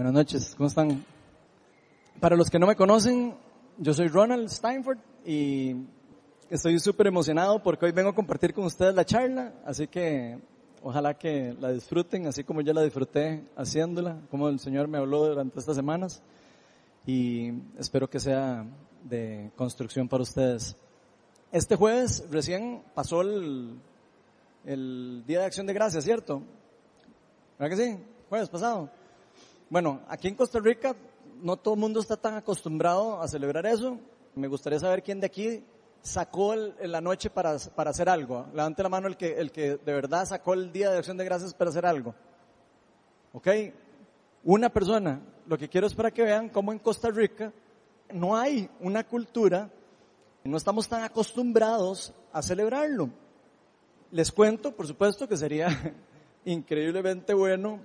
Buenas noches, ¿cómo están? Para los que no me conocen, yo soy Ronald Steinford y estoy súper emocionado porque hoy vengo a compartir con ustedes la charla, así que ojalá que la disfruten, así como yo la disfruté haciéndola, como el Señor me habló durante estas semanas y espero que sea de construcción para ustedes. Este jueves recién pasó el, el Día de Acción de Gracias, ¿cierto? ¿Verdad que sí? Jueves pasado. Bueno, aquí en Costa Rica no todo el mundo está tan acostumbrado a celebrar eso. Me gustaría saber quién de aquí sacó en la noche para, para hacer algo. Levante la mano el que, el que de verdad sacó el Día de Acción de Gracias para hacer algo. ¿Ok? Una persona. Lo que quiero es para que vean cómo en Costa Rica no hay una cultura, no estamos tan acostumbrados a celebrarlo. Les cuento, por supuesto, que sería increíblemente bueno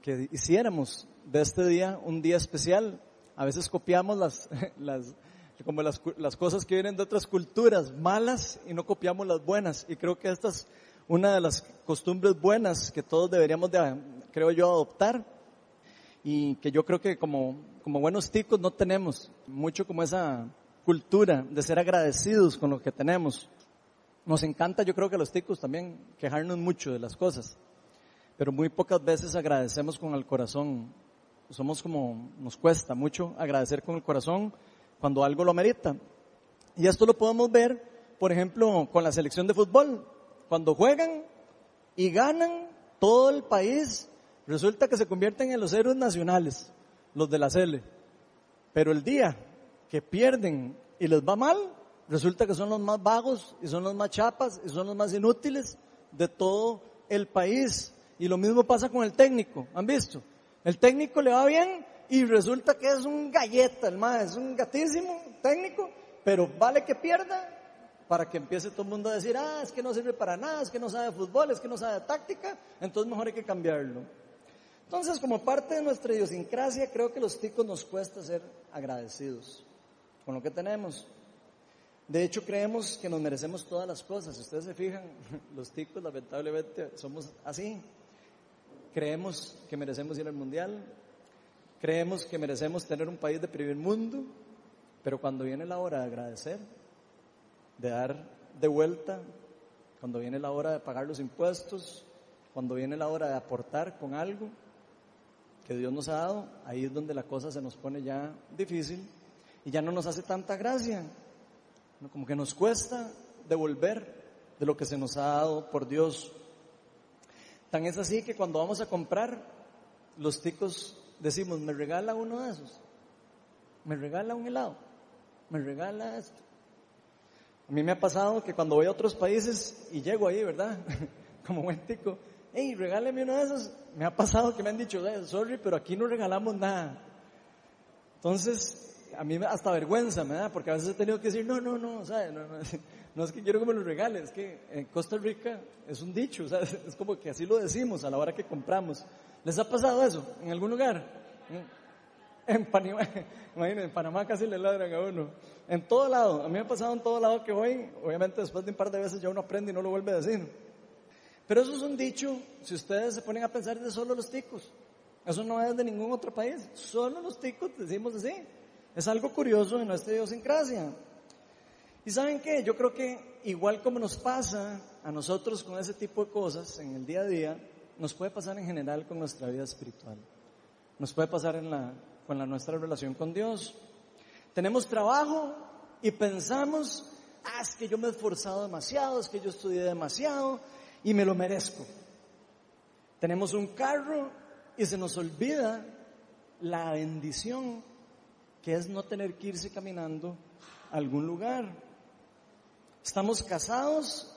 que hiciéramos de este día un día especial. A veces copiamos las, las, como las, las cosas que vienen de otras culturas malas y no copiamos las buenas. Y creo que esta es una de las costumbres buenas que todos deberíamos de, creo yo, adoptar. Y que yo creo que como, como buenos ticos no tenemos mucho como esa cultura de ser agradecidos con lo que tenemos. Nos encanta, yo creo que a los ticos también, quejarnos mucho de las cosas, pero muy pocas veces agradecemos con el corazón. Somos como, nos cuesta mucho agradecer con el corazón cuando algo lo merita. Y esto lo podemos ver, por ejemplo, con la selección de fútbol. Cuando juegan y ganan, todo el país resulta que se convierten en los héroes nacionales, los de la Cele. Pero el día que pierden y les va mal, resulta que son los más vagos y son los más chapas y son los más inútiles de todo el país. Y lo mismo pasa con el técnico, ¿han visto? El técnico le va bien y resulta que es un galleta, el más, es un gatísimo técnico, pero vale que pierda para que empiece todo el mundo a decir, ah, es que no sirve para nada, es que no sabe fútbol, es que no sabe táctica, entonces mejor hay que cambiarlo. Entonces, como parte de nuestra idiosincrasia, creo que los ticos nos cuesta ser agradecidos con lo que tenemos. De hecho, creemos que nos merecemos todas las cosas. Si ustedes se fijan, los ticos lamentablemente somos así. Creemos que merecemos ir al mundial, creemos que merecemos tener un país de primer mundo, pero cuando viene la hora de agradecer, de dar de vuelta, cuando viene la hora de pagar los impuestos, cuando viene la hora de aportar con algo que Dios nos ha dado, ahí es donde la cosa se nos pone ya difícil y ya no nos hace tanta gracia como que nos cuesta devolver de lo que se nos ha dado por Dios. Tan es así que cuando vamos a comprar, los ticos decimos, me regala uno de esos, me regala un helado, me regala esto. A mí me ha pasado que cuando voy a otros países y llego ahí, ¿verdad? Como buen tico, hey, regáleme uno de esos. Me ha pasado que me han dicho, sorry, pero aquí no regalamos nada. Entonces, a mí hasta vergüenza me da, porque a veces he tenido que decir, no, no, no, sea, no, no, no, es que quiero que me lo regales, es que en Costa Rica es un dicho, sea, es como que así lo decimos a la hora que compramos. ¿Les ha pasado eso en algún lugar? En Panamá, imagínense, en Panamá casi le ladran a uno. En todo lado, a mí me ha pasado en todo lado que voy, obviamente después de un par de veces ya uno aprende y no lo vuelve a decir. Pero eso es un dicho, si ustedes se ponen a pensar de solo los ticos. Eso no es de ningún otro país, solo los ticos decimos así. Es algo curioso en nuestra idiosincrasia. Y saben qué, yo creo que igual como nos pasa a nosotros con ese tipo de cosas en el día a día, nos puede pasar en general con nuestra vida espiritual. Nos puede pasar con la, nuestra relación con Dios. Tenemos trabajo y pensamos, ah, es que yo me he esforzado demasiado, es que yo estudié demasiado y me lo merezco. Tenemos un carro y se nos olvida la bendición que es no tener que irse caminando a algún lugar. Estamos casados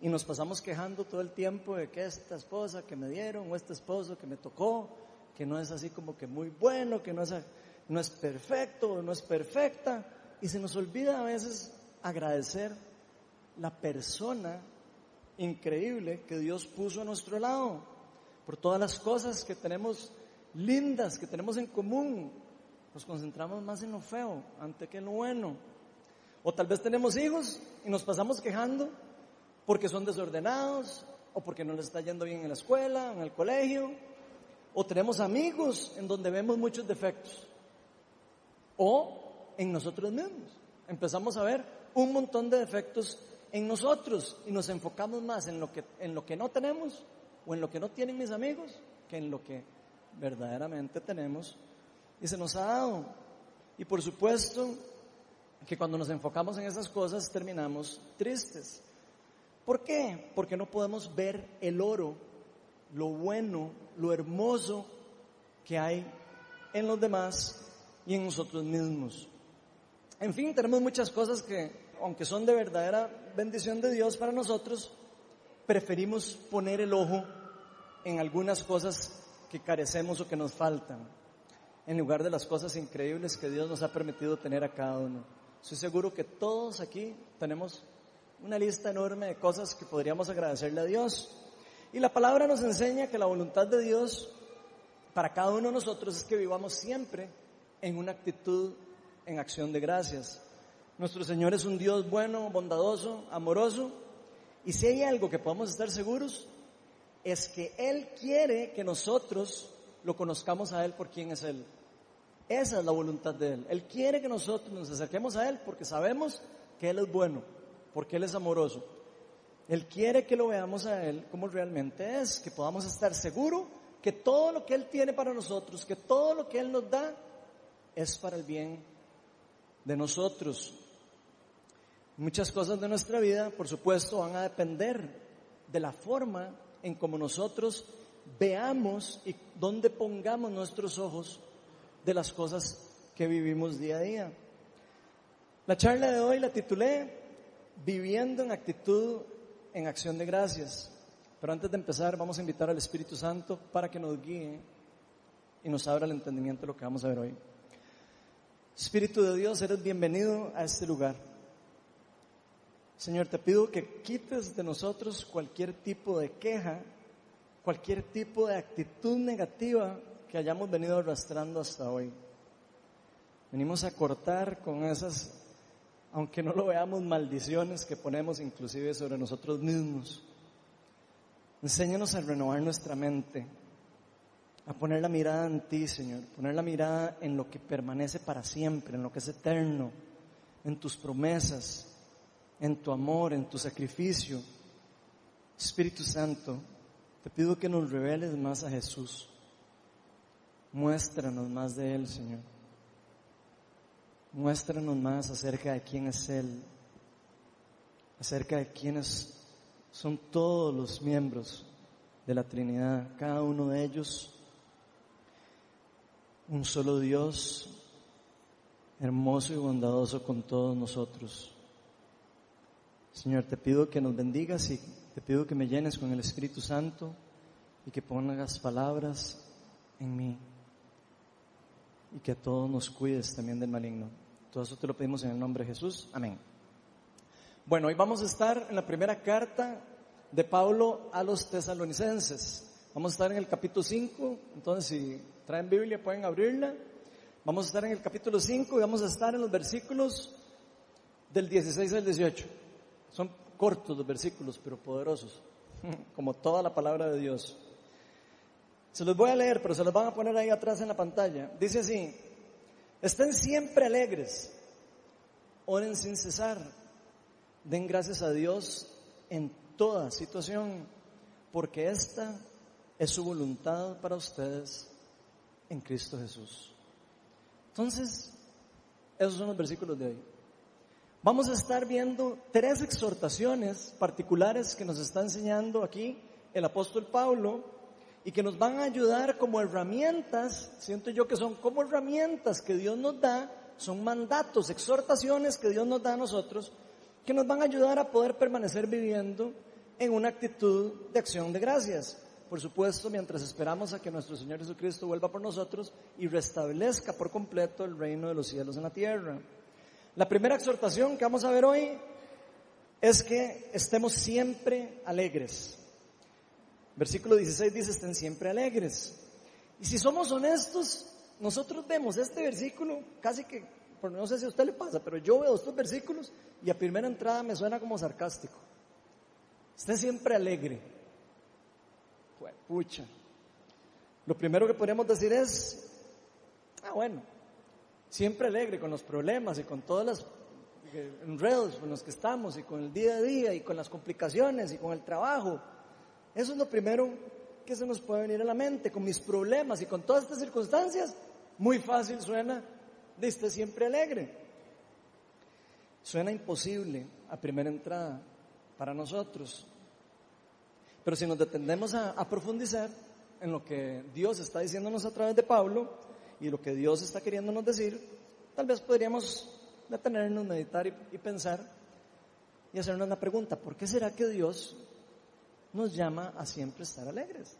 y nos pasamos quejando todo el tiempo de que esta esposa que me dieron o este esposo que me tocó, que no es así como que muy bueno, que no es, no es perfecto no es perfecta. Y se nos olvida a veces agradecer la persona increíble que Dios puso a nuestro lado, por todas las cosas que tenemos lindas, que tenemos en común, nos concentramos más en lo feo antes que en lo bueno. O tal vez tenemos hijos y nos pasamos quejando porque son desordenados o porque no les está yendo bien en la escuela, en el colegio, o tenemos amigos en donde vemos muchos defectos, o en nosotros mismos. Empezamos a ver un montón de defectos en nosotros y nos enfocamos más en lo que, en lo que no tenemos o en lo que no tienen mis amigos que en lo que verdaderamente tenemos y se nos ha dado. Y por supuesto que cuando nos enfocamos en esas cosas terminamos tristes. ¿Por qué? Porque no podemos ver el oro, lo bueno, lo hermoso que hay en los demás y en nosotros mismos. En fin, tenemos muchas cosas que, aunque son de verdadera bendición de Dios para nosotros, preferimos poner el ojo en algunas cosas que carecemos o que nos faltan, en lugar de las cosas increíbles que Dios nos ha permitido tener a cada uno. Estoy seguro que todos aquí tenemos una lista enorme de cosas que podríamos agradecerle a Dios. Y la palabra nos enseña que la voluntad de Dios para cada uno de nosotros es que vivamos siempre en una actitud en acción de gracias. Nuestro Señor es un Dios bueno, bondadoso, amoroso, y si hay algo que podemos estar seguros, es que Él quiere que nosotros lo conozcamos a Él por quién es Él. Esa es la voluntad de Él. Él quiere que nosotros nos acerquemos a Él porque sabemos que Él es bueno, porque Él es amoroso. Él quiere que lo veamos a Él como realmente es, que podamos estar seguros que todo lo que Él tiene para nosotros, que todo lo que Él nos da, es para el bien de nosotros. Muchas cosas de nuestra vida, por supuesto, van a depender de la forma en cómo nosotros veamos y dónde pongamos nuestros ojos de las cosas que vivimos día a día. La charla de hoy la titulé Viviendo en actitud en acción de gracias. Pero antes de empezar, vamos a invitar al Espíritu Santo para que nos guíe y nos abra el entendimiento de lo que vamos a ver hoy. Espíritu de Dios, eres bienvenido a este lugar. Señor, te pido que quites de nosotros cualquier tipo de queja, cualquier tipo de actitud negativa que hayamos venido arrastrando hasta hoy. Venimos a cortar con esas, aunque no lo veamos, maldiciones que ponemos inclusive sobre nosotros mismos. Enséñanos a renovar nuestra mente, a poner la mirada en ti, Señor, poner la mirada en lo que permanece para siempre, en lo que es eterno, en tus promesas, en tu amor, en tu sacrificio. Espíritu Santo, te pido que nos reveles más a Jesús. Muéstranos más de Él, Señor. Muéstranos más acerca de quién es Él, acerca de quiénes son todos los miembros de la Trinidad, cada uno de ellos, un solo Dios, hermoso y bondadoso con todos nosotros. Señor, te pido que nos bendigas y te pido que me llenes con el Espíritu Santo y que pongas palabras en mí y que a todos nos cuides también del maligno. Todo eso te lo pedimos en el nombre de Jesús. Amén. Bueno, hoy vamos a estar en la primera carta de Pablo a los tesalonicenses. Vamos a estar en el capítulo 5, entonces si traen Biblia pueden abrirla. Vamos a estar en el capítulo 5 y vamos a estar en los versículos del 16 al 18. Son cortos los versículos, pero poderosos, como toda la palabra de Dios. Se los voy a leer, pero se los van a poner ahí atrás en la pantalla. Dice así, estén siempre alegres, oren sin cesar, den gracias a Dios en toda situación, porque esta es su voluntad para ustedes en Cristo Jesús. Entonces, esos son los versículos de hoy. Vamos a estar viendo tres exhortaciones particulares que nos está enseñando aquí el apóstol Pablo y que nos van a ayudar como herramientas, siento yo que son como herramientas que Dios nos da, son mandatos, exhortaciones que Dios nos da a nosotros, que nos van a ayudar a poder permanecer viviendo en una actitud de acción de gracias. Por supuesto, mientras esperamos a que nuestro Señor Jesucristo vuelva por nosotros y restablezca por completo el reino de los cielos en la tierra. La primera exhortación que vamos a ver hoy es que estemos siempre alegres. Versículo 16 dice, estén siempre alegres. Y si somos honestos, nosotros vemos este versículo casi que, no sé si a usted le pasa, pero yo veo estos versículos y a primera entrada me suena como sarcástico. Esté siempre alegre. Pucha. lo primero que podríamos decir es, ah, bueno, siempre alegre con los problemas y con todas las enredos con los que estamos y con el día a día y con las complicaciones y con el trabajo. Eso es lo primero que se nos puede venir a la mente, con mis problemas y con todas estas circunstancias. Muy fácil suena estar siempre alegre. Suena imposible a primera entrada para nosotros. Pero si nos detendemos a, a profundizar en lo que Dios está diciéndonos a través de Pablo y lo que Dios está queriéndonos decir, tal vez podríamos detenernos, meditar y, y pensar y hacernos la pregunta, ¿por qué será que Dios nos llama a siempre estar alegres?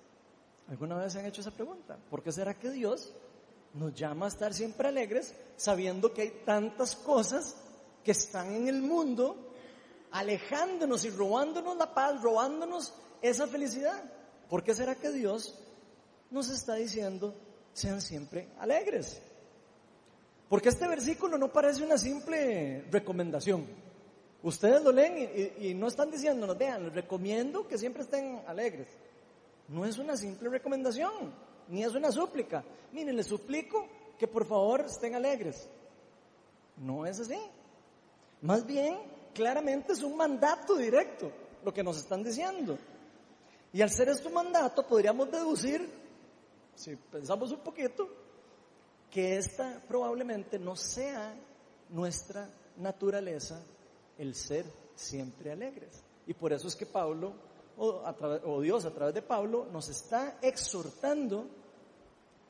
¿Alguna vez se han hecho esa pregunta? ¿Por qué será que Dios nos llama a estar siempre alegres sabiendo que hay tantas cosas que están en el mundo alejándonos y robándonos la paz, robándonos esa felicidad? ¿Por qué será que Dios nos está diciendo sean siempre alegres? Porque este versículo no parece una simple recomendación. Ustedes lo leen y, no están diciéndonos, vean, les recomiendo que siempre estén alegres. No es una simple recomendación, ni es una súplica. Miren, les suplico que por favor estén alegres. No es así. Más bien, claramente es un mandato directo lo que nos están diciendo. Y al ser esto un mandato, podríamos deducir, si pensamos un poquito, que esta probablemente no sea nuestra naturaleza el ser siempre alegres. Y por eso es que Pablo, o, Dios a través de Pablo, nos está exhortando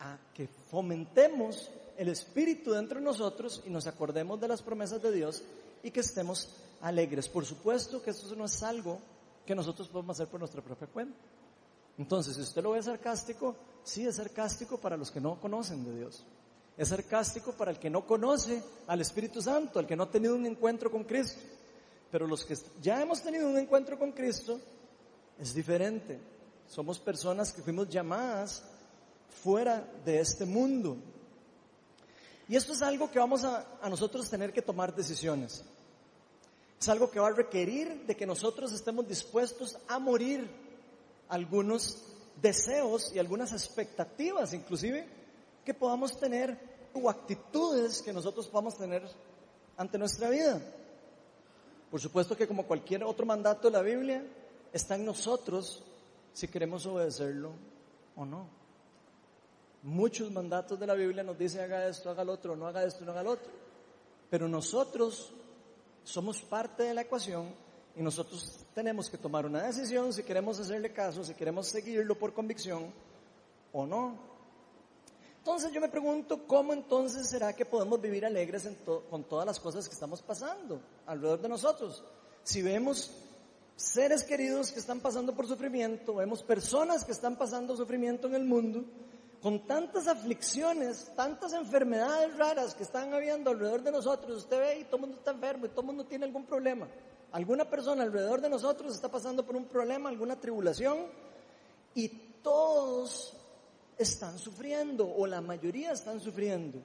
a que fomentemos el espíritu dentro de nosotros y nos acordemos de las promesas de Dios y que estemos alegres. Por supuesto que esto no es algo que nosotros podemos hacer por nuestra propia cuenta. Entonces, si usted lo ve sarcástico, sí es sarcástico para los que no conocen de Dios. Es sarcástico para el que no conoce al Espíritu Santo, al que no ha tenido un encuentro con Cristo. Pero los que ya hemos tenido un encuentro con Cristo, es diferente. Somos personas que fuimos llamadas fuera de este mundo. Y esto es algo que vamos a, a nosotros tener que tomar decisiones. Es algo que va a requerir de que nosotros estemos dispuestos a morir algunos deseos y algunas expectativas, inclusive, que podamos tener o actitudes que nosotros podamos tener ante nuestra vida. Por supuesto que como cualquier otro mandato de la Biblia, está en nosotros si queremos obedecerlo o no. Muchos mandatos de la Biblia nos dicen haga esto, haga lo otro, no haga esto, no haga lo otro. Pero nosotros somos parte de la ecuación y nosotros tenemos que tomar una decisión si queremos hacerle caso, si queremos seguirlo por convicción o no. Entonces yo me pregunto, ¿cómo entonces será que podemos vivir alegres con todas las cosas que estamos pasando alrededor de nosotros? Si vemos seres queridos que están pasando por sufrimiento, vemos personas que están pasando sufrimiento en el mundo, con tantas aflicciones, tantas enfermedades raras que están habiendo alrededor de nosotros, usted ve y todo el mundo está enfermo y todo el mundo tiene algún problema. Alguna persona alrededor de nosotros está pasando por un problema, alguna tribulación y todos están sufriendo o la mayoría están sufriendo.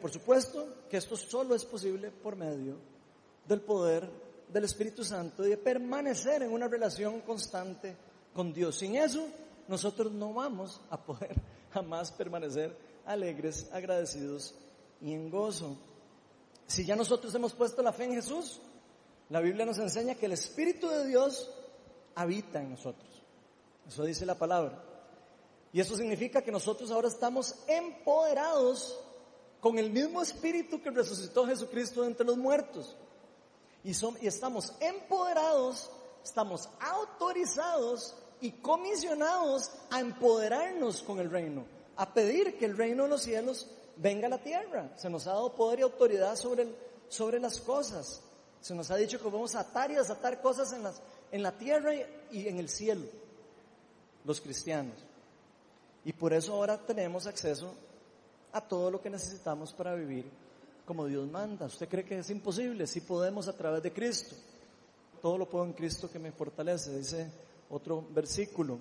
Por supuesto que esto solo es posible por medio del poder del Espíritu Santo y de permanecer en una relación constante con Dios. Sin eso, nosotros no vamos a poder jamás permanecer alegres, agradecidos y en gozo. Si ya nosotros hemos puesto la fe en Jesús, la Biblia nos enseña que el Espíritu de Dios habita en nosotros. Eso dice la palabra. Y eso significa que nosotros ahora estamos empoderados con el mismo Espíritu que resucitó Jesucristo entre los muertos. Y, son, y estamos empoderados, estamos autorizados y comisionados a empoderarnos con el reino, a pedir que el reino de los cielos venga a la tierra. Se nos ha dado poder y autoridad sobre, sobre las cosas. Se nos ha dicho que vamos a atar y desatar cosas en, las, en la tierra y en el cielo, los cristianos. Y por eso ahora tenemos acceso a todo lo que necesitamos para vivir como Dios manda. ¿Usted cree que es imposible? Sí podemos a través de Cristo. Todo lo puedo en Cristo que me fortalece, dice otro versículo.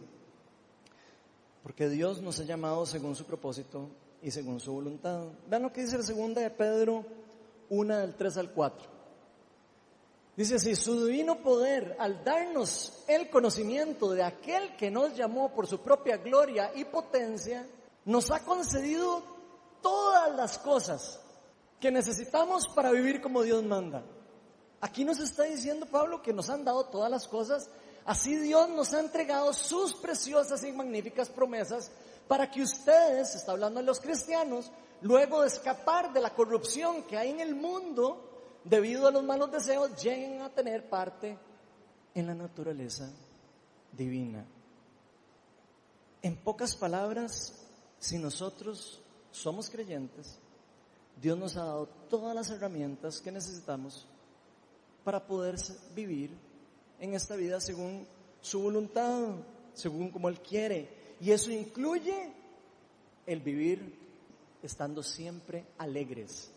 Porque Dios nos ha llamado según su propósito y según su voluntad. Vean lo que dice la segunda de Pedro 1 del 3 al 4. Dice así, su divino poder al darnos el conocimiento de aquel que nos llamó por su propia gloria y potencia, nos ha concedido todas las cosas que necesitamos para vivir como Dios manda. Aquí nos está diciendo Pablo que nos han dado todas las cosas, así Dios nos ha entregado sus preciosas y magníficas promesas para que ustedes, está hablando de los cristianos, luego de escapar de la corrupción que hay en el mundo, debido a los malos deseos, lleguen a tener parte en la naturaleza divina. En pocas palabras, si nosotros somos creyentes, Dios nos ha dado todas las herramientas que necesitamos para poder vivir en esta vida según su voluntad, según como Él quiere. Y eso incluye el vivir estando siempre alegres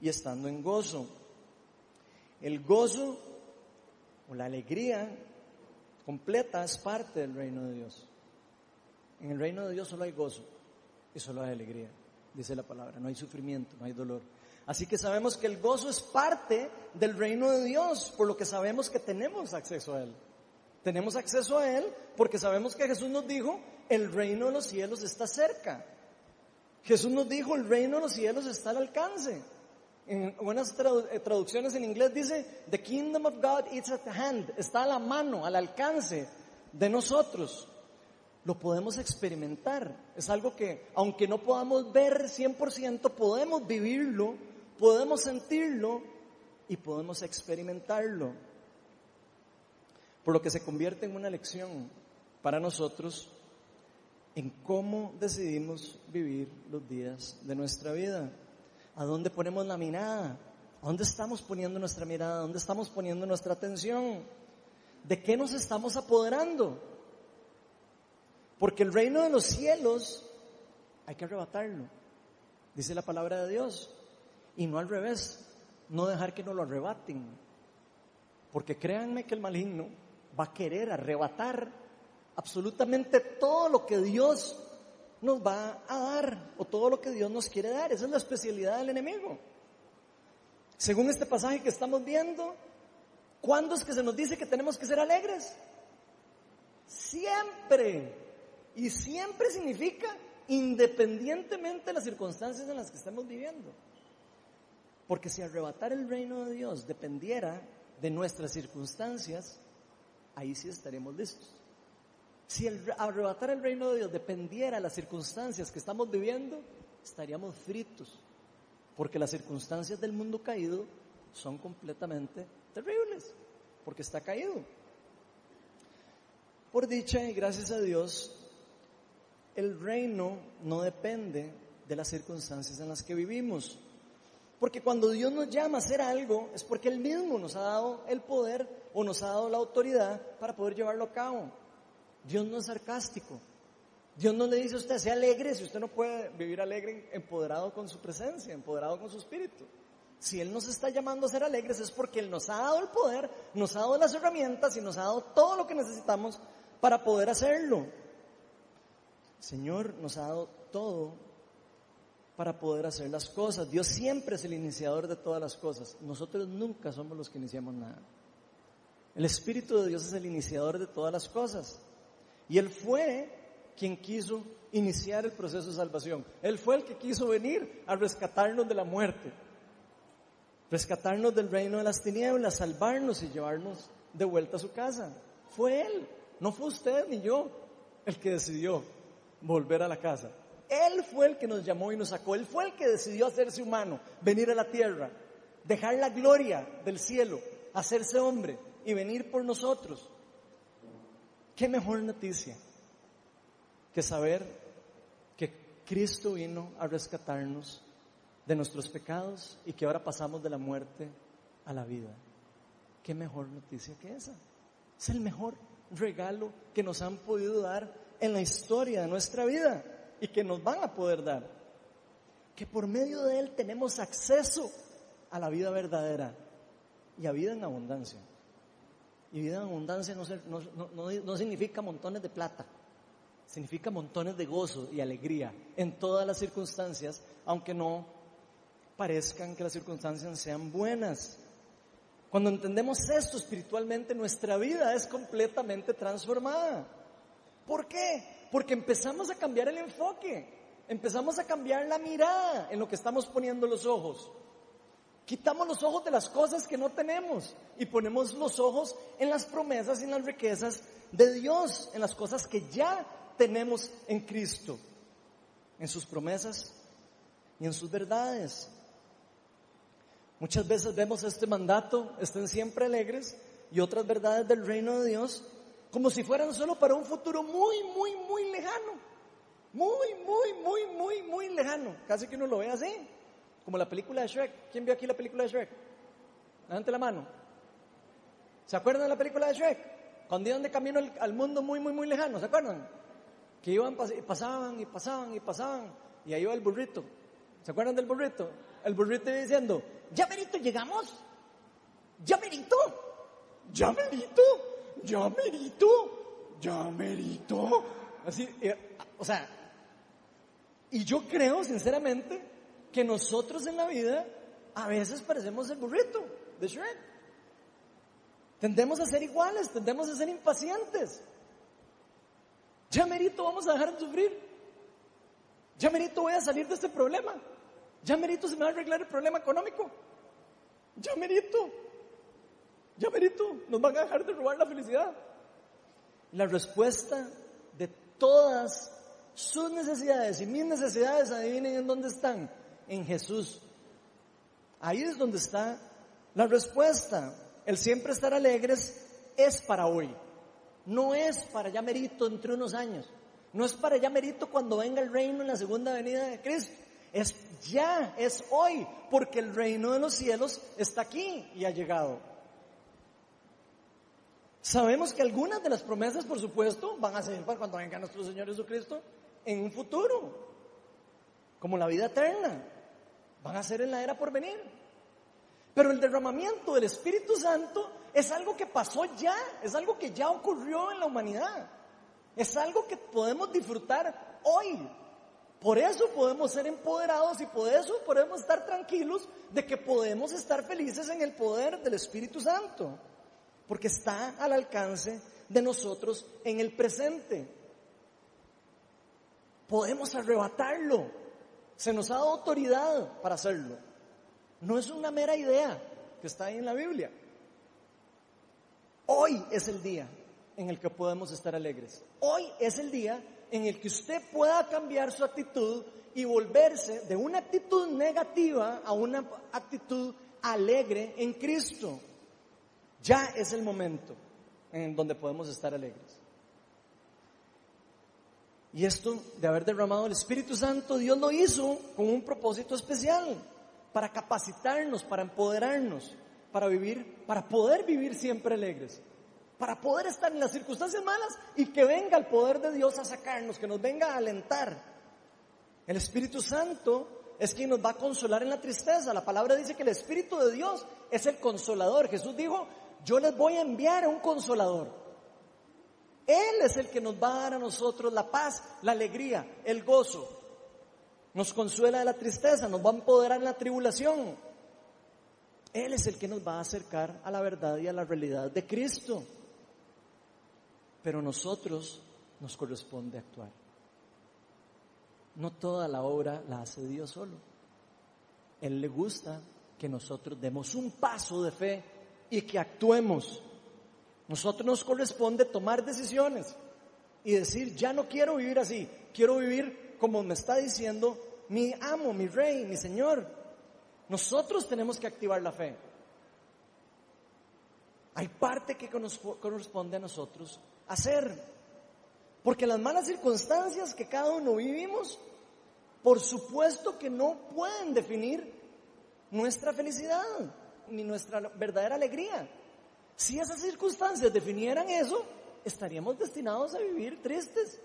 y estando en gozo. El gozo o la alegría completa es parte del reino de Dios. En el reino de Dios solo hay gozo y solo hay alegría, dice la palabra. No hay sufrimiento, no hay dolor. Así que sabemos que el gozo es parte del reino de Dios, por lo que sabemos que tenemos acceso a Él. Tenemos acceso a Él porque sabemos que Jesús nos dijo, el reino de los cielos está cerca. Jesús nos dijo, el reino de los cielos está al alcance. En buenas eh, traducciones en inglés dice, The kingdom of God is at hand, está a la mano, al alcance de nosotros. Lo podemos experimentar. Es algo que, aunque no podamos ver 100%, podemos vivirlo, podemos sentirlo y podemos experimentarlo. Por lo que se convierte en una lección para nosotros en cómo decidimos vivir los días de nuestra vida. ¿A dónde ponemos la mirada? ¿A dónde estamos poniendo nuestra mirada? ¿A dónde estamos poniendo nuestra atención? ¿De qué nos estamos apoderando? Porque el reino de los cielos hay que arrebatarlo, dice la palabra de Dios. Y no al revés, no dejar que nos lo arrebaten. Porque créanme que el maligno va a querer arrebatar absolutamente todo lo que Dios nos va a dar o todo lo que Dios nos quiere dar. Esa es la especialidad del enemigo. Según este pasaje que estamos viendo, ¿cuándo es que se nos dice que tenemos que ser alegres? Siempre. Y siempre significa independientemente de las circunstancias en las que estamos viviendo. Porque si arrebatar el reino de Dios dependiera de nuestras circunstancias, ahí sí estaremos listos. Si el arrebatar el reino de Dios dependiera de las circunstancias que estamos viviendo, estaríamos fritos. Porque las circunstancias del mundo caído son completamente terribles. Porque está caído. Por dicha y gracias a Dios, el reino no depende de las circunstancias en las que vivimos. Porque cuando Dios nos llama a hacer algo, es porque Él mismo nos ha dado el poder o nos ha dado la autoridad para poder llevarlo a cabo. Dios no es sarcástico. Dios no le dice a usted, sea alegre si usted no puede vivir alegre, empoderado con su presencia, empoderado con su espíritu. Si Él nos está llamando a ser alegres es porque Él nos ha dado el poder, nos ha dado las herramientas y nos ha dado todo lo que necesitamos para poder hacerlo. Señor nos ha dado todo para poder hacer las cosas. Dios siempre es el iniciador de todas las cosas. Nosotros nunca somos los que iniciamos nada. El Espíritu de Dios es el iniciador de todas las cosas. Y Él fue quien quiso iniciar el proceso de salvación. Él fue el que quiso venir a rescatarnos de la muerte, rescatarnos del reino de las tinieblas, salvarnos y llevarnos de vuelta a su casa. Fue Él, no fue usted ni yo el que decidió volver a la casa. Él fue el que nos llamó y nos sacó. Él fue el que decidió hacerse humano, venir a la tierra, dejar la gloria del cielo, hacerse hombre y venir por nosotros. ¿Qué mejor noticia que saber que Cristo vino a rescatarnos de nuestros pecados y que ahora pasamos de la muerte a la vida? ¿Qué mejor noticia que esa? Es el mejor regalo que nos han podido dar en la historia de nuestra vida y que nos van a poder dar. Que por medio de Él tenemos acceso a la vida verdadera y a vida en abundancia. Y vida en abundancia no, significa montones de plata, significa montones de gozo y alegría en todas las circunstancias, aunque no parezcan que las circunstancias sean buenas. Cuando entendemos esto espiritualmente, nuestra vida es completamente transformada. ¿Por qué? Porque empezamos a cambiar el enfoque, empezamos a cambiar la mirada en lo que estamos poniendo los ojos. Quitamos los ojos de las cosas que no tenemos y ponemos los ojos en las promesas y en las riquezas de Dios, en las cosas que ya tenemos en Cristo, en sus promesas y en sus verdades. Muchas veces vemos este mandato, estén siempre alegres, y otras verdades del reino de Dios, como si fueran solo para un futuro muy, muy, muy lejano. Muy, muy, muy, muy, muy lejano. Casi que uno lo ve así. Como la película de Shrek. ¿Quién vio aquí la película de Shrek? Levante la mano. ¿Se acuerdan de la película de Shrek? Cuando iban de camino al, mundo muy, muy, muy lejano, ¿se acuerdan? Que iban, pasaban y pasaban y pasaban. Y ahí iba el burrito. ¿Se acuerdan del burrito? El burrito iba diciendo, ¿ya merito llegamos? ¿Ya merito? ¿Ya merito? ¿Ya merito? ¿Ya merito? Así, eh, o sea, y yo creo sinceramente que nosotros en la vida a veces parecemos el burrito de Shrek. Tendemos a ser iguales, tendemos a ser impacientes. Ya merito vamos a dejar de sufrir. Ya merito voy a salir de este problema. Ya merito se me va a arreglar el problema económico. Ya merito. Ya merito. Nos van a dejar de robar la felicidad. La respuesta de todas sus necesidades y mis necesidades, adivinen en dónde están en Jesús. Ahí es donde está la respuesta. El siempre estar alegres es para hoy. No es para ya merito entre unos años. No es para ya merito cuando venga el reino en la segunda venida de Cristo. Es ya, es hoy, porque el reino de los cielos está aquí y ha llegado. Sabemos que algunas de las promesas, por supuesto, van a ser para cuando venga nuestro Señor Jesucristo en un futuro, como la vida eterna van a ser en la era por venir. Pero el derramamiento del Espíritu Santo es algo que pasó ya, es algo que ya ocurrió en la humanidad. Es algo que podemos disfrutar hoy. Por eso podemos ser empoderados y por eso podemos estar tranquilos de que podemos estar felices en el poder del Espíritu Santo. Porque está al alcance de nosotros en el presente. Podemos arrebatarlo. Se nos ha dado autoridad para hacerlo. No es una mera idea que está ahí en la Biblia. Hoy es el día en el que podemos estar alegres. Hoy es el día en el que usted pueda cambiar su actitud y volverse de una actitud negativa a una actitud alegre en Cristo. Ya es el momento en donde podemos estar alegres. Y esto de haber derramado el Espíritu Santo, Dios lo hizo con un propósito especial, para capacitarnos, para empoderarnos, para vivir, para poder vivir siempre alegres, para poder estar en las circunstancias malas y que venga el poder de Dios a sacarnos, que nos venga a alentar. El Espíritu Santo es quien nos va a consolar en la tristeza. La palabra dice que el Espíritu de Dios es el consolador. Jesús dijo, yo les voy a enviar un consolador. Él es el que nos va a dar a nosotros la paz, la alegría, el gozo. Nos consuela de la tristeza, nos va a empoderar en la tribulación. Él es el que nos va a acercar a la verdad y a la realidad de Cristo. Pero nosotros nos corresponde actuar. No toda la obra la hace Dios solo. Él le gusta que nosotros demos un paso de fe y que actuemos nosotros nos corresponde tomar decisiones y decir, ya no quiero vivir así, quiero vivir como me está diciendo mi amo, mi rey, mi Señor. Nosotros tenemos que activar la fe. Hay parte que corresponde a nosotros hacer. Porque las malas circunstancias que cada uno vivimos, por supuesto que no pueden definir nuestra felicidad ni nuestra verdadera alegría. Si esas circunstancias definieran eso, estaríamos destinados a vivir tristes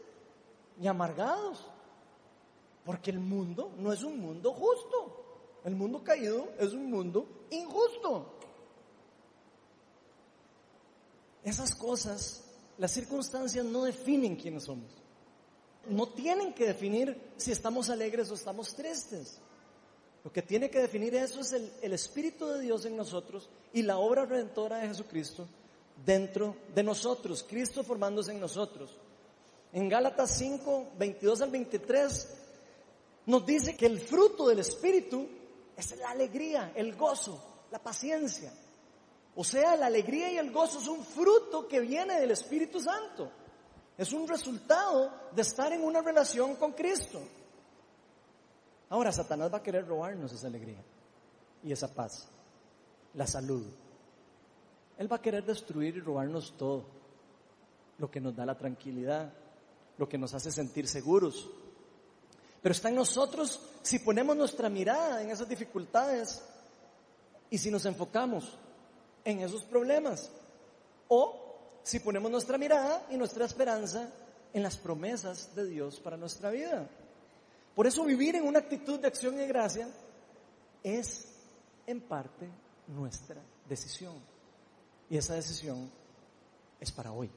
y amargados. Porque el mundo no es un mundo justo. El mundo caído es un mundo injusto. Esas cosas, las circunstancias no definen quiénes somos. No tienen que definir si estamos alegres o estamos tristes. Lo que tiene que definir eso es el, Espíritu de Dios en nosotros y la obra redentora de Jesucristo dentro de nosotros, Cristo formándose en nosotros. En Gálatas 5, 22 al 23, nos dice que el fruto del Espíritu es la alegría, el gozo, la paciencia. O sea, la alegría y el gozo es un fruto que viene del Espíritu Santo. Es un resultado de estar en una relación con Cristo. Ahora, Satanás va a querer robarnos esa alegría y esa paz, la salud. Él va a querer destruir y robarnos todo, lo que nos da la tranquilidad, lo que nos hace sentir seguros. Pero está en nosotros si ponemos nuestra mirada en esas dificultades y si nos enfocamos en esos problemas. O si ponemos nuestra mirada y nuestra esperanza en las promesas de Dios para nuestra vida. Por eso vivir en una actitud de acción y gracia es en parte nuestra decisión. Y esa decisión es para hoy.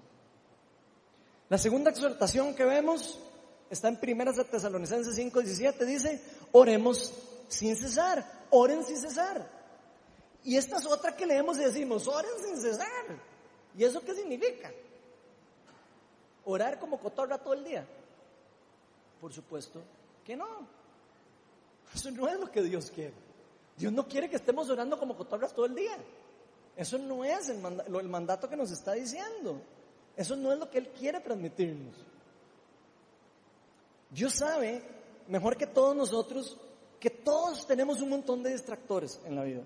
La segunda exhortación que vemos está en 1 Tesalonicenses 5, 17, dice, oremos sin cesar, oren sin cesar. Y esta es otra que leemos y decimos, oren sin cesar. ¿Y eso qué significa? ¿Orar como cotorra todo el día? Por supuesto que no. Eso no es lo que Dios quiere. Dios no quiere que estemos orando como cotorras todo el día. Eso no es el, el mandato que nos está diciendo. Eso no es lo que Él quiere transmitirnos. Dios sabe, mejor que todos nosotros, que todos tenemos un montón de distractores en la vida.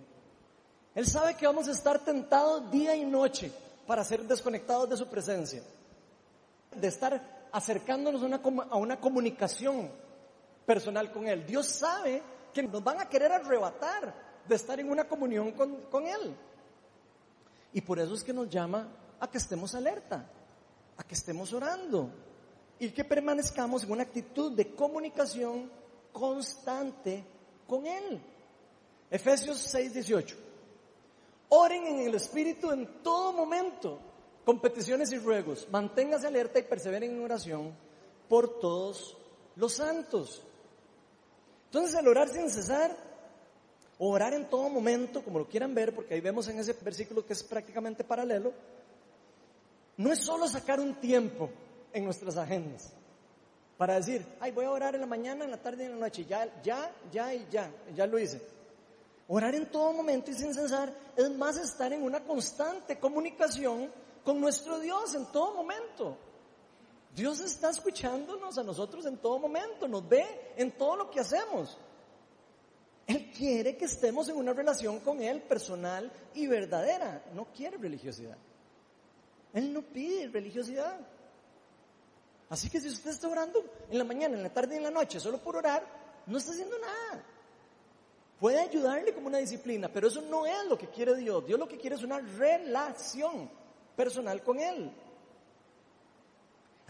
Él sabe que vamos a estar tentados día y noche para ser desconectados de su presencia, de estar acercándonos a una, a una comunicación personal con Él. Dios sabe que nos van a querer arrebatar de estar en una comunión con, con Él. Y por eso es que nos llama a que estemos alerta, a que estemos orando y que permanezcamos en una actitud de comunicación constante con Él. Efesios 6, 18. Oren en el Espíritu en todo momento, con peticiones y ruegos. Manténgase alerta y perseveren en oración por todos los santos. Entonces el orar sin cesar, orar en todo momento, como lo quieran ver, porque ahí vemos en ese versículo que es prácticamente paralelo, no es solo sacar un tiempo en nuestras agendas para decir, ay, voy a orar en la mañana, en la tarde y en la noche, ya, ya, ya y ya, ya lo hice. Orar en todo momento y sin cesar es más estar en una constante comunicación con nuestro Dios en todo momento. Dios está escuchándonos a nosotros en todo momento, nos ve en todo lo que hacemos. Él quiere que estemos en una relación con Él personal y verdadera. No quiere religiosidad. Él no pide religiosidad. Así que si usted está orando en la mañana, en la tarde y en la noche solo por orar, no está haciendo nada. Puede ayudarle como una disciplina, pero eso no es lo que quiere Dios. Dios lo que quiere es una relación personal con Él.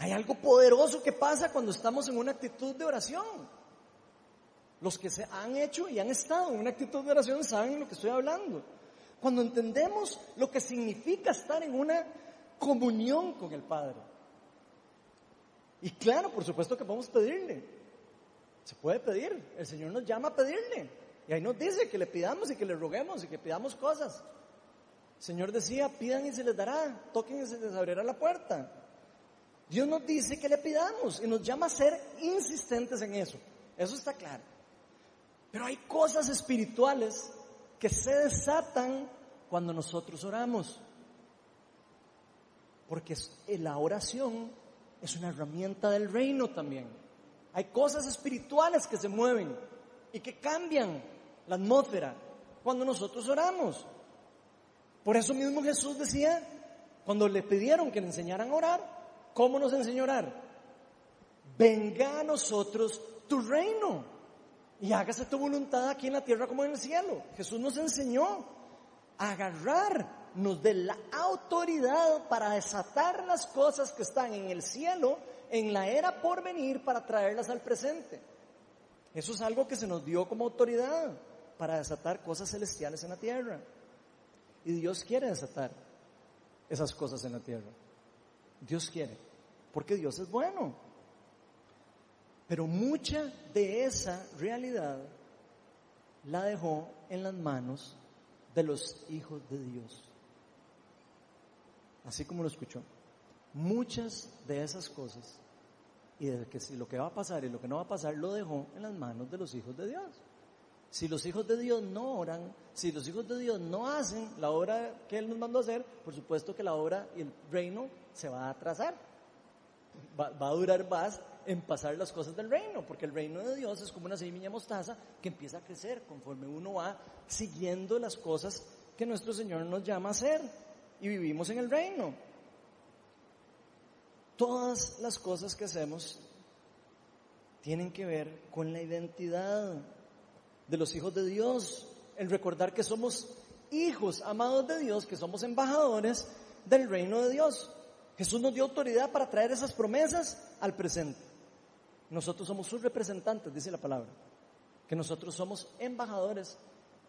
Hay algo poderoso que pasa cuando estamos en una actitud de oración. Los que se han hecho y han estado en una actitud de oración saben lo que estoy hablando. Cuando entendemos lo que significa estar en una comunión con el Padre. Y claro, por supuesto que podemos pedirle. Se puede pedir. El Señor nos llama a pedirle. Y ahí nos dice que le pidamos y que le roguemos y que pidamos cosas. El Señor decía, pidan y se les dará, toquen y se les abrirá la puerta. Dios nos dice que le pidamos y nos llama a ser insistentes en eso. Eso está claro. Pero hay cosas espirituales que se desatan cuando nosotros oramos. Porque la oración es una herramienta del reino también. Hay cosas espirituales que se mueven y que cambian la atmósfera, cuando nosotros oramos. Por eso mismo Jesús decía, cuando le pidieron que le enseñaran a orar, ¿cómo nos enseñó orar? Venga a nosotros tu reino y hágase tu voluntad aquí en la tierra como en el cielo. Jesús nos enseñó a agarrarnos de la autoridad para desatar las cosas que están en el cielo, en la era por venir, para traerlas al presente. Eso es algo que se nos dio como autoridad para desatar cosas celestiales en la tierra. Y Dios quiere desatar esas cosas en la tierra. Dios quiere, porque Dios es bueno. Pero mucha de esa realidad la dejó en las manos de los hijos de Dios. Así como lo escuchó. Muchas de esas cosas y de que si lo que va a pasar y lo que no va a pasar lo dejó en las manos de los hijos de Dios. Si los hijos de Dios no oran, si los hijos de Dios no hacen la obra que Él nos mandó a hacer, por supuesto que la obra y el reino se va a atrasar. Va, va, a durar más en pasar las cosas del reino, porque el reino de Dios es como una semilla mostaza que empieza a crecer conforme uno va siguiendo las cosas que nuestro Señor nos llama a hacer y vivimos en el reino. Todas las cosas que hacemos tienen que ver con la identidad de los hijos de Dios, el recordar que somos hijos amados de Dios, que somos embajadores del reino de Dios. Jesús nos dio autoridad para traer esas promesas al presente. Nosotros somos sus representantes, dice la palabra, que nosotros somos embajadores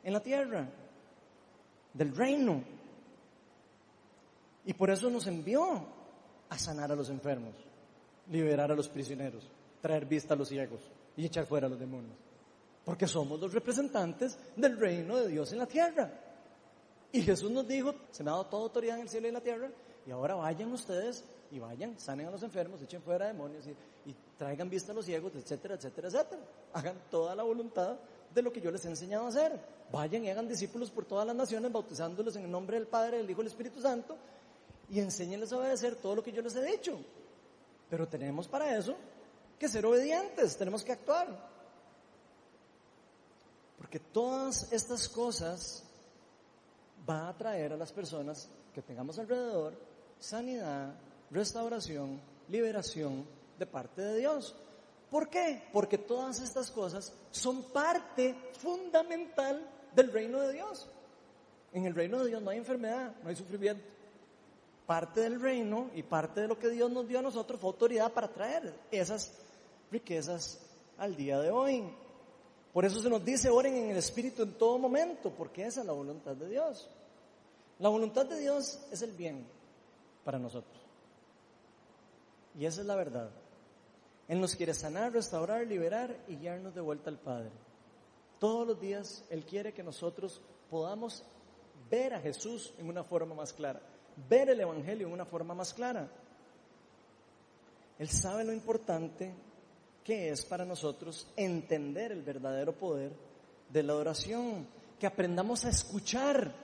en la tierra del reino. Y por eso nos envió a sanar a los enfermos, liberar a los prisioneros, traer vista a los ciegos y echar fuera a los demonios. Porque somos los representantes del reino de Dios en la tierra. Y Jesús nos dijo, se me ha dado toda autoridad en el cielo y en la tierra, y ahora vayan ustedes y vayan, sanen a los enfermos, echen fuera demonios y, traigan vista a los ciegos, etcétera, etcétera, etcétera. Hagan toda la voluntad de lo que yo les he enseñado a hacer. Vayan y hagan discípulos por todas las naciones, bautizándolos en el nombre del Padre, del Hijo y del Espíritu Santo, y enséñenles a obedecer todo lo que yo les he dicho. Pero tenemos para eso que ser obedientes, tenemos que actuar. Porque todas estas cosas va a traer a las personas que tengamos alrededor sanidad, restauración, liberación de parte de Dios. ¿Por qué? Porque todas estas cosas son parte fundamental del reino de Dios. En el reino de Dios no hay enfermedad, no hay sufrimiento. Parte del reino y parte de lo que Dios nos dio a nosotros fue autoridad para traer esas riquezas al día de hoy. Por eso se nos dice, oren en el Espíritu en todo momento, porque esa es la voluntad de Dios. La voluntad de Dios es el bien para nosotros. Y esa es la verdad. Él nos quiere sanar, restaurar, liberar y guiarnos de vuelta al Padre. Todos los días Él quiere que nosotros podamos ver a Jesús en una forma más clara, ver el Evangelio en una forma más clara. Él sabe lo importante que es para nosotros entender el verdadero poder de la oración, que aprendamos a escuchar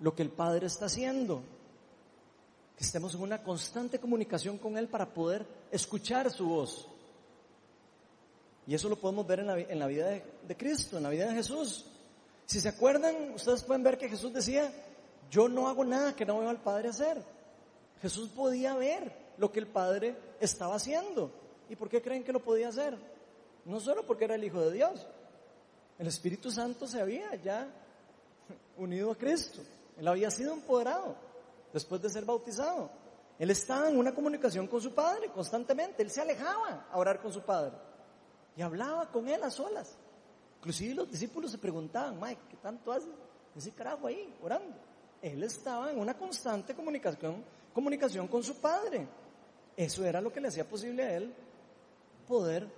lo que el Padre está haciendo, que estemos en una constante comunicación con Él para poder escuchar su voz. Y eso lo podemos ver en la, vida de, Cristo, en la vida de Jesús. Si se acuerdan, ustedes pueden ver que Jesús decía, yo no hago nada que no veo al Padre hacer. Jesús podía ver lo que el Padre estaba haciendo. ¿Y por qué creen que lo podía hacer? No solo porque era el Hijo de Dios. El Espíritu Santo se había ya unido a Cristo. Él había sido empoderado después de ser bautizado. Él estaba en una comunicación con su Padre constantemente. Él se alejaba a orar con su Padre. Y hablaba con Él a solas. Inclusive los discípulos se preguntaban, Mike, ¿qué tanto hace ese carajo ahí orando? Él estaba en una constante comunicación, comunicación con su Padre. Eso era lo que le hacía posible a Él poder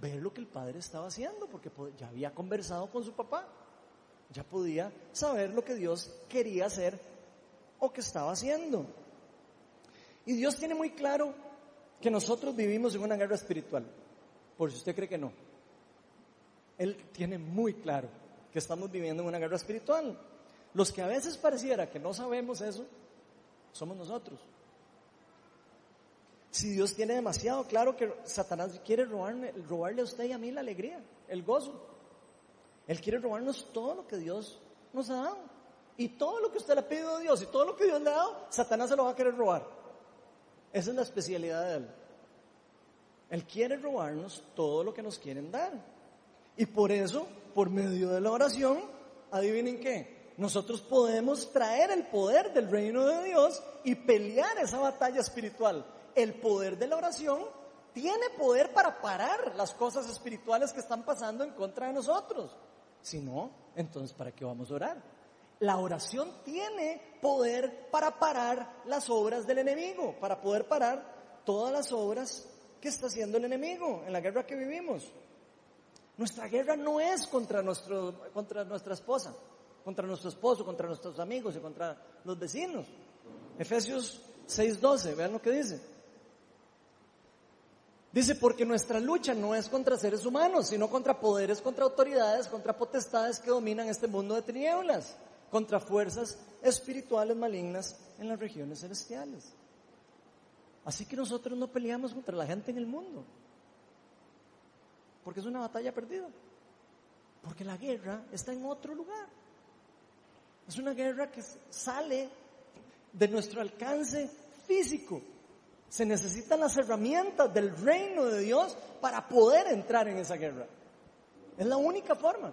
ver lo que el padre estaba haciendo, porque ya había conversado con su papá, ya podía saber lo que Dios quería hacer o que estaba haciendo. Y Dios tiene muy claro que nosotros vivimos en una guerra espiritual, por si usted cree que no. Él tiene muy claro que estamos viviendo en una guerra espiritual. Los que a veces pareciera que no sabemos eso, somos nosotros. Si Dios tiene demasiado claro que Satanás quiere robarle, robarle a usted y a mí la alegría, el gozo. Él quiere robarnos todo lo que Dios nos ha dado. Y todo lo que usted le ha pedido a Dios y todo lo que Dios le ha dado, Satanás se lo va a querer robar. Esa es la especialidad de Él. Él quiere robarnos todo lo que nos quieren dar. Y por eso, por medio de la oración, adivinen qué, nosotros podemos traer el poder del reino de Dios y pelear esa batalla espiritual el poder de la oración tiene poder para parar las cosas espirituales que están pasando en contra de nosotros. Si no, entonces ¿para qué vamos a orar? La oración tiene poder para parar las obras del enemigo, para poder parar todas las obras que está haciendo el enemigo en la guerra que vivimos. Nuestra guerra no es contra, nuestro, contra nuestra esposa, contra nuestro esposo, contra nuestros amigos y contra los vecinos. Efesios 6:12, vean lo que dice. Dice, porque nuestra lucha no es contra seres humanos, sino contra poderes, contra autoridades, contra potestades que dominan este mundo de tinieblas, contra fuerzas espirituales malignas en las regiones celestiales. Así que nosotros no peleamos contra la gente en el mundo, porque es una batalla perdida, porque la guerra está en otro lugar. Es una guerra que sale de nuestro alcance físico. Se necesitan las herramientas del reino de Dios para poder entrar en esa guerra. Es la única forma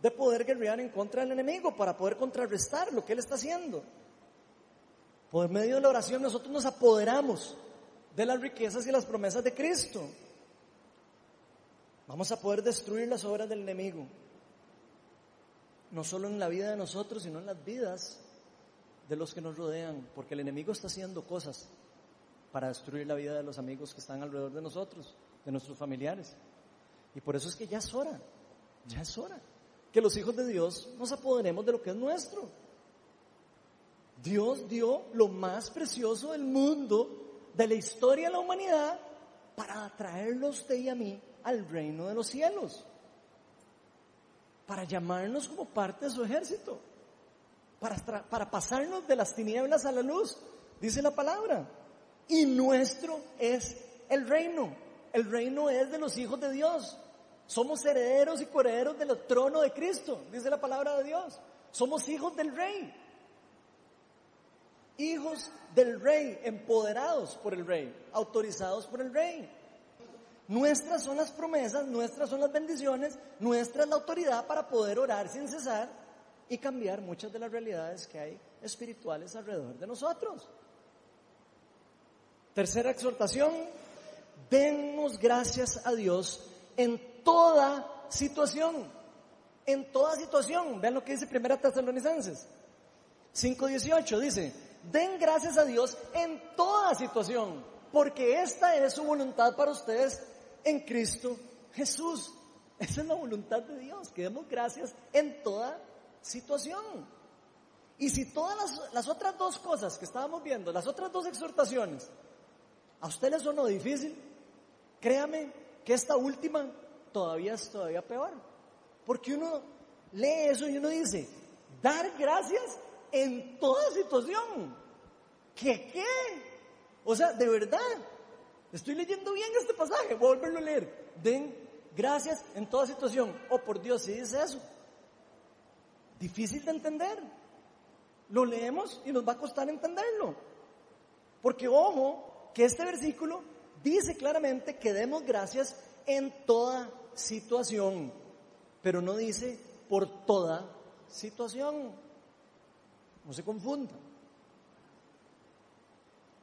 de poder guerrear en contra del enemigo, para poder contrarrestar lo que él está haciendo. Por medio de la oración nosotros nos apoderamos de las riquezas y las promesas de Cristo. Vamos a poder destruir las obras del enemigo. No solo en la vida de nosotros, sino en las vidas de los que nos rodean, porque el enemigo está haciendo cosas para destruir la vida de los amigos que están alrededor de nosotros, de nuestros familiares. Y por eso es que ya es hora, ya es hora que los hijos de Dios nos apoderemos de lo que es nuestro. Dios dio lo más precioso del mundo, de la historia de la humanidad, para atraerlos usted y a mí al reino de los cielos. Para llamarnos como parte de su ejército. Para, para pasarnos de las tinieblas a la luz, dice la palabra. Y nuestro es el reino. El reino es de los hijos de Dios. Somos herederos y coherederos del trono de Cristo, dice la palabra de Dios. Somos hijos del rey hijos del rey, empoderados por el rey, autorizados por el rey. Nuestras son las promesas, nuestras son las bendiciones, nuestra es la autoridad para poder orar sin cesar y cambiar muchas de las realidades que hay espirituales alrededor de nosotros. Tercera exhortación, demos gracias a Dios en toda situación. En toda situación. Vean lo que dice Primera Tesalonicenses 5.18. Dice, den gracias a Dios en toda situación, porque esta es su voluntad para ustedes en Cristo Jesús. Esa es la voluntad de Dios, que demos gracias en toda situación. Y si todas las, las, otras dos cosas que estábamos viendo, las otras dos exhortaciones, a usted les sonó difícil, créame que esta última todavía es todavía peor. Porque uno lee eso y uno dice, dar gracias en toda situación. ¿Qué qué? O sea, de verdad, estoy leyendo bien este pasaje, voy a volverlo a leer. Den gracias en toda situación. Oh, por Dios, si dice eso. Difícil de entender. Lo leemos y nos va a costar entenderlo. Porque ojo, que este versículo dice claramente que demos gracias en toda situación, pero no dice por toda situación. No se confunda.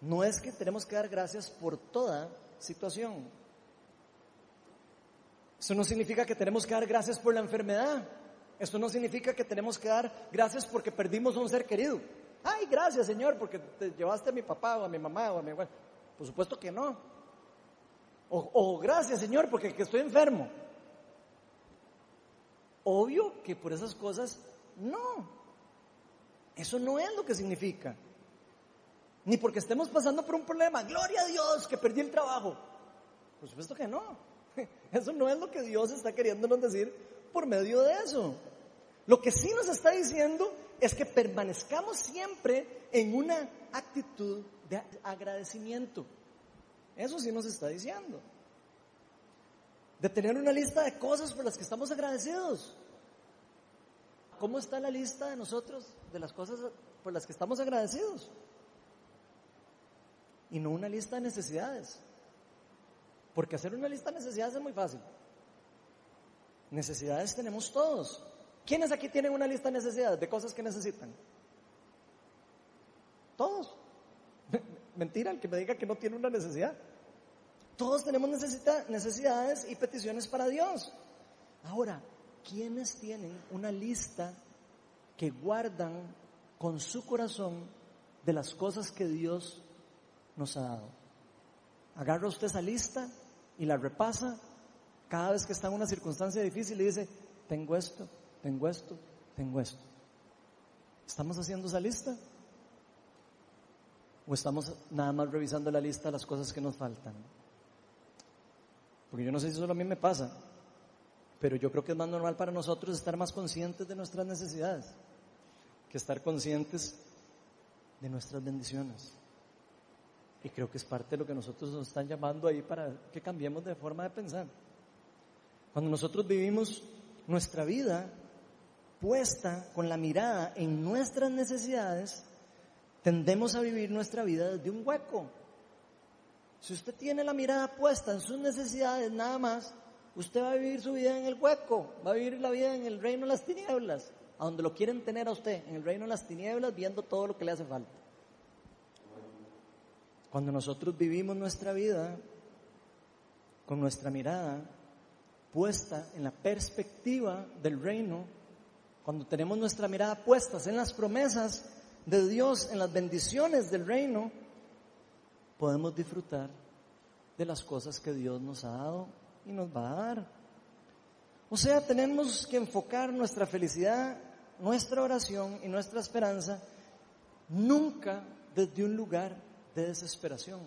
No es que tenemos que dar gracias por toda situación. Eso no significa que tenemos que dar gracias por la enfermedad. Esto no significa que tenemos que dar gracias porque perdimos a un ser querido. Ay, gracias Señor porque te llevaste a mi papá o a mi mamá o a mi abuela. Por supuesto que no. O, gracias Señor porque estoy enfermo. Obvio que por esas cosas no. Eso no es lo que significa. Ni porque estemos pasando por un problema. Gloria a Dios que perdí el trabajo. Por supuesto que no. Eso no es lo que Dios está queriéndonos decir por medio de eso. Lo que sí nos está diciendo es que permanezcamos siempre en una actitud de agradecimiento. Eso sí nos está diciendo. De tener una lista de cosas por las que estamos agradecidos. ¿Cómo está la lista de nosotros, de las cosas por las que estamos agradecidos? Y no una lista de necesidades. Porque hacer una lista de necesidades es muy fácil. Necesidades tenemos todos. ¿Quiénes aquí tienen una lista de necesidades, de cosas que necesitan? Todos. Mentira el que me diga que no tiene una necesidad. Todos tenemos necesidades y peticiones para Dios. Ahora, ¿quiénes tienen una lista que guardan con su corazón de las cosas que Dios nos ha dado? Agarra usted esa lista y la repasa cada vez que está en una circunstancia difícil y dice, tengo esto, tengo esto, tengo esto. ¿Estamos haciendo esa lista? ¿O estamos nada más revisando la lista de las cosas que nos faltan? Porque yo no sé si solo a mí me pasa, pero yo creo que es más normal para nosotros estar más conscientes de nuestras necesidades que estar conscientes de nuestras bendiciones. Y creo que es parte de lo que nosotros nos están llamando ahí para que cambiemos de forma de pensar. Cuando nosotros vivimos nuestra vida puesta con la mirada en nuestras necesidades, tendemos a vivir nuestra vida desde un hueco. Si usted tiene la mirada puesta en sus necesidades nada más, usted va a vivir su vida en el hueco, va a vivir la vida en el reino de las tinieblas, a donde lo quieren tener a usted, en el reino de las tinieblas, viendo todo lo que le hace falta. Cuando nosotros vivimos nuestra vida con nuestra mirada puesta en la perspectiva del reino, cuando tenemos nuestra mirada puesta en las promesas de Dios, en las bendiciones del reino, podemos disfrutar de las cosas que Dios nos ha dado y nos va a dar. O sea, tenemos que enfocar nuestra felicidad, nuestra oración y nuestra esperanza nunca desde un lugar de desesperación.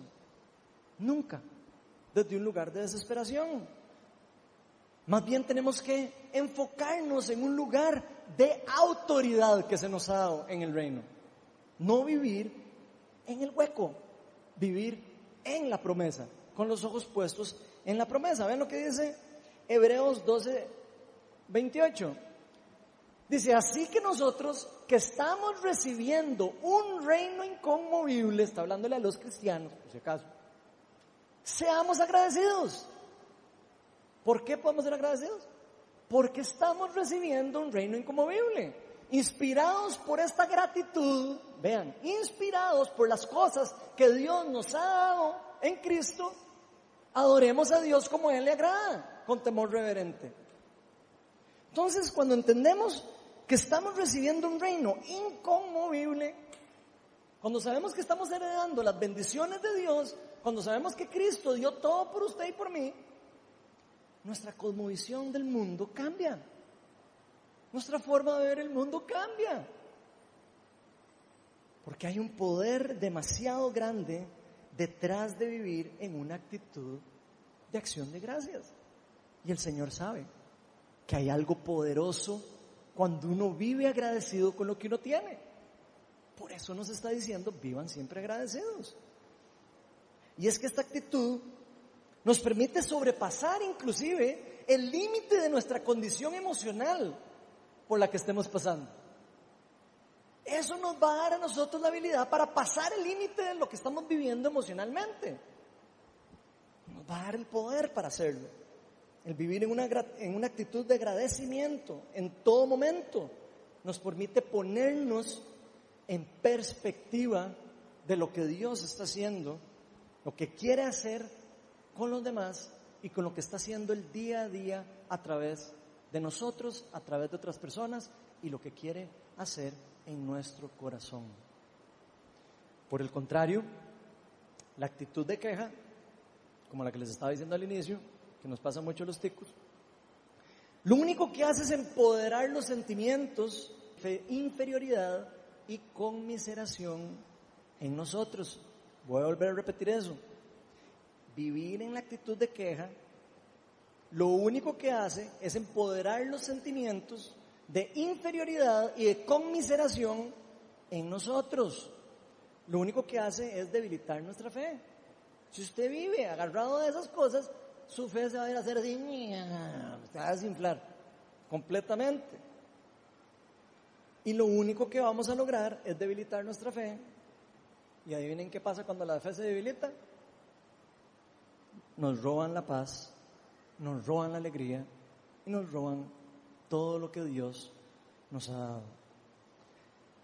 Nunca desde un lugar de desesperación. Más bien tenemos que enfocarnos en un lugar de autoridad que se nos ha dado en el reino. No vivir en el hueco, vivir en la promesa, con los ojos puestos en la promesa. ¿Ven lo que dice Hebreos 12, 28? Dice, así que nosotros que estamos recibiendo un reino inconmovible, está hablándole a los cristianos, por si acaso, seamos agradecidos. ¿Por qué podemos ser agradecidos? Porque estamos recibiendo un reino inconmovible. Inspirados por esta gratitud, vean, inspirados por las cosas que Dios nos ha dado en Cristo, adoremos a Dios como Él le agrada, con temor reverente. Entonces, cuando entendemos que estamos recibiendo un reino inconmovible, cuando sabemos que estamos heredando las bendiciones de Dios, cuando sabemos que Cristo dio todo por usted y por mí, nuestra cosmovisión del mundo cambia. Nuestra forma de ver el mundo cambia. Porque hay un poder demasiado grande detrás de vivir en una actitud de acción de gracias. Y el Señor sabe que hay algo poderoso cuando uno vive agradecido con lo que uno tiene. Por eso nos está diciendo, vivan siempre agradecidos. Y es que esta actitud nos permite sobrepasar inclusive el límite de nuestra condición emocional por la que estemos pasando. Eso nos va a dar a nosotros la habilidad para pasar el límite de lo que estamos viviendo emocionalmente. Nos va a dar el poder para hacerlo. El vivir en una, en una actitud de agradecimiento en todo momento nos permite ponernos en perspectiva de lo que Dios está haciendo, lo que quiere hacer con los demás y con lo que está haciendo el día a día a través de nosotros, a través de otras personas y lo que quiere hacer en nuestro corazón. Por el contrario, la actitud de queja, como la que les estaba diciendo al inicio, que nos pasa mucho los ticos, lo único que hace es empoderar los sentimientos de inferioridad y conmiseración en nosotros. Voy a volver a repetir eso. Vivir en la actitud de queja, lo único que hace es empoderar los sentimientos de inferioridad y de conmiseración en nosotros. Lo único que hace es debilitar nuestra fe. Si usted vive agarrado de esas cosas, su fe se va a ir a hacer así, se va a desinflar completamente. Y lo único que vamos a lograr es debilitar nuestra fe. Y adivinen qué pasa cuando la fe se debilita. Nos roban la paz, nos roban la alegría y nos roban todo lo que Dios nos ha dado.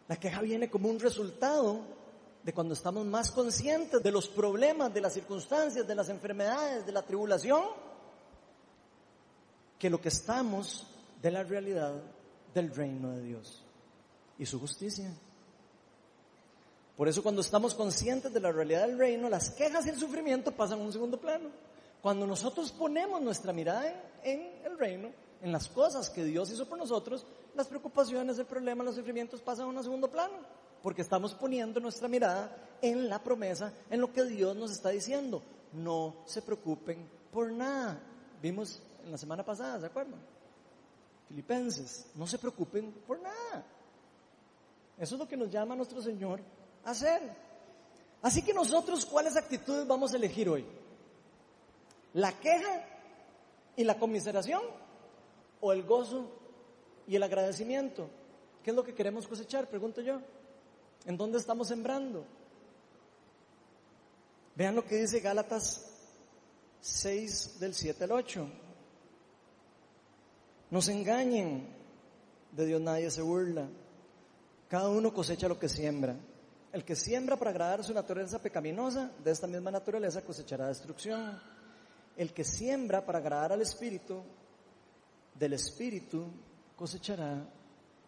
La queja viene como un resultado de cuando estamos más conscientes de los problemas, de las circunstancias, de las enfermedades, de la tribulación, que lo que estamos de la realidad del reino de Dios y su justicia. Por eso cuando estamos conscientes de la realidad del reino, las quejas y el sufrimiento pasan a un segundo plano. Cuando nosotros ponemos nuestra mirada en, el reino, en las cosas que Dios hizo por nosotros, las preocupaciones, el problema, los sufrimientos pasan a un segundo plano, porque estamos poniendo nuestra mirada en la promesa, en lo que Dios nos está diciendo. No se preocupen por nada. Vimos en la semana pasada, ¿se acuerdan? Filipenses, no se preocupen por nada. Eso es lo que nos llama nuestro Señor a hacer. Así que nosotros, ¿cuáles actitudes vamos a elegir hoy? ¿La queja y la conmiseración? ¿O el gozo y el agradecimiento? ¿Qué es lo que queremos cosechar? Pregunto yo. ¿En dónde estamos sembrando? Vean lo que dice Gálatas 6 del 7 al 8. No se engañen, de Dios nadie se burla. Cada uno cosecha lo que siembra. El que siembra para agradar su naturaleza pecaminosa, de esta misma naturaleza cosechará destrucción. El que siembra para agradar al Espíritu, del Espíritu cosechará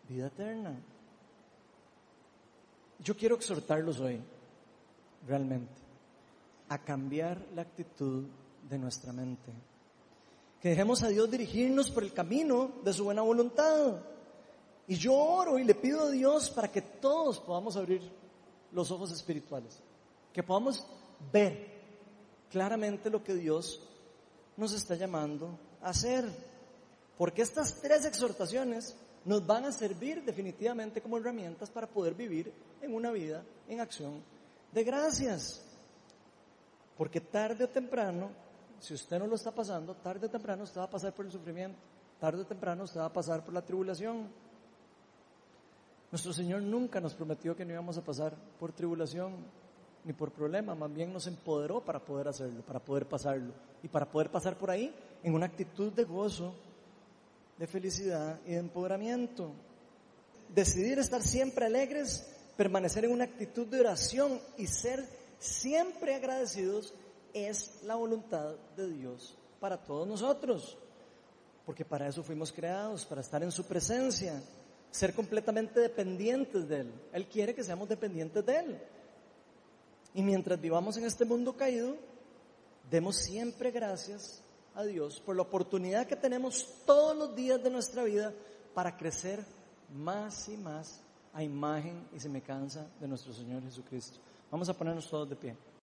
vida eterna. Yo quiero exhortarlos hoy, realmente, a cambiar la actitud de nuestra mente. Que dejemos a Dios dirigirnos por el camino de su buena voluntad. Y yo oro y le pido a Dios para que todos podamos abrir los ojos espirituales. Que podamos ver claramente lo que Dios nos está llamando a hacer. Porque estas tres exhortaciones nos van a servir definitivamente como herramientas para poder vivir en una vida en acción de gracias. Porque tarde o temprano si usted no lo está pasando, tarde o temprano usted va a pasar por el sufrimiento, tarde o temprano usted va a pasar por la tribulación. Nuestro Señor nunca nos prometió que no íbamos a pasar por tribulación ni por problema, más bien nos empoderó para poder hacerlo, para poder pasarlo y para poder pasar por ahí en una actitud de gozo, de felicidad y de empoderamiento. Decidir estar siempre alegres, permanecer en una actitud de oración y ser siempre agradecidos es la voluntad de Dios para todos nosotros. Porque para eso fuimos creados, para estar en su presencia, ser completamente dependientes de Él. Él quiere que seamos dependientes de Él. Y mientras vivamos en este mundo caído, demos siempre gracias a Dios por la oportunidad que tenemos todos los días de nuestra vida para crecer más y más a imagen y semejanza de nuestro Señor Jesucristo. Vamos a ponernos todos de pie.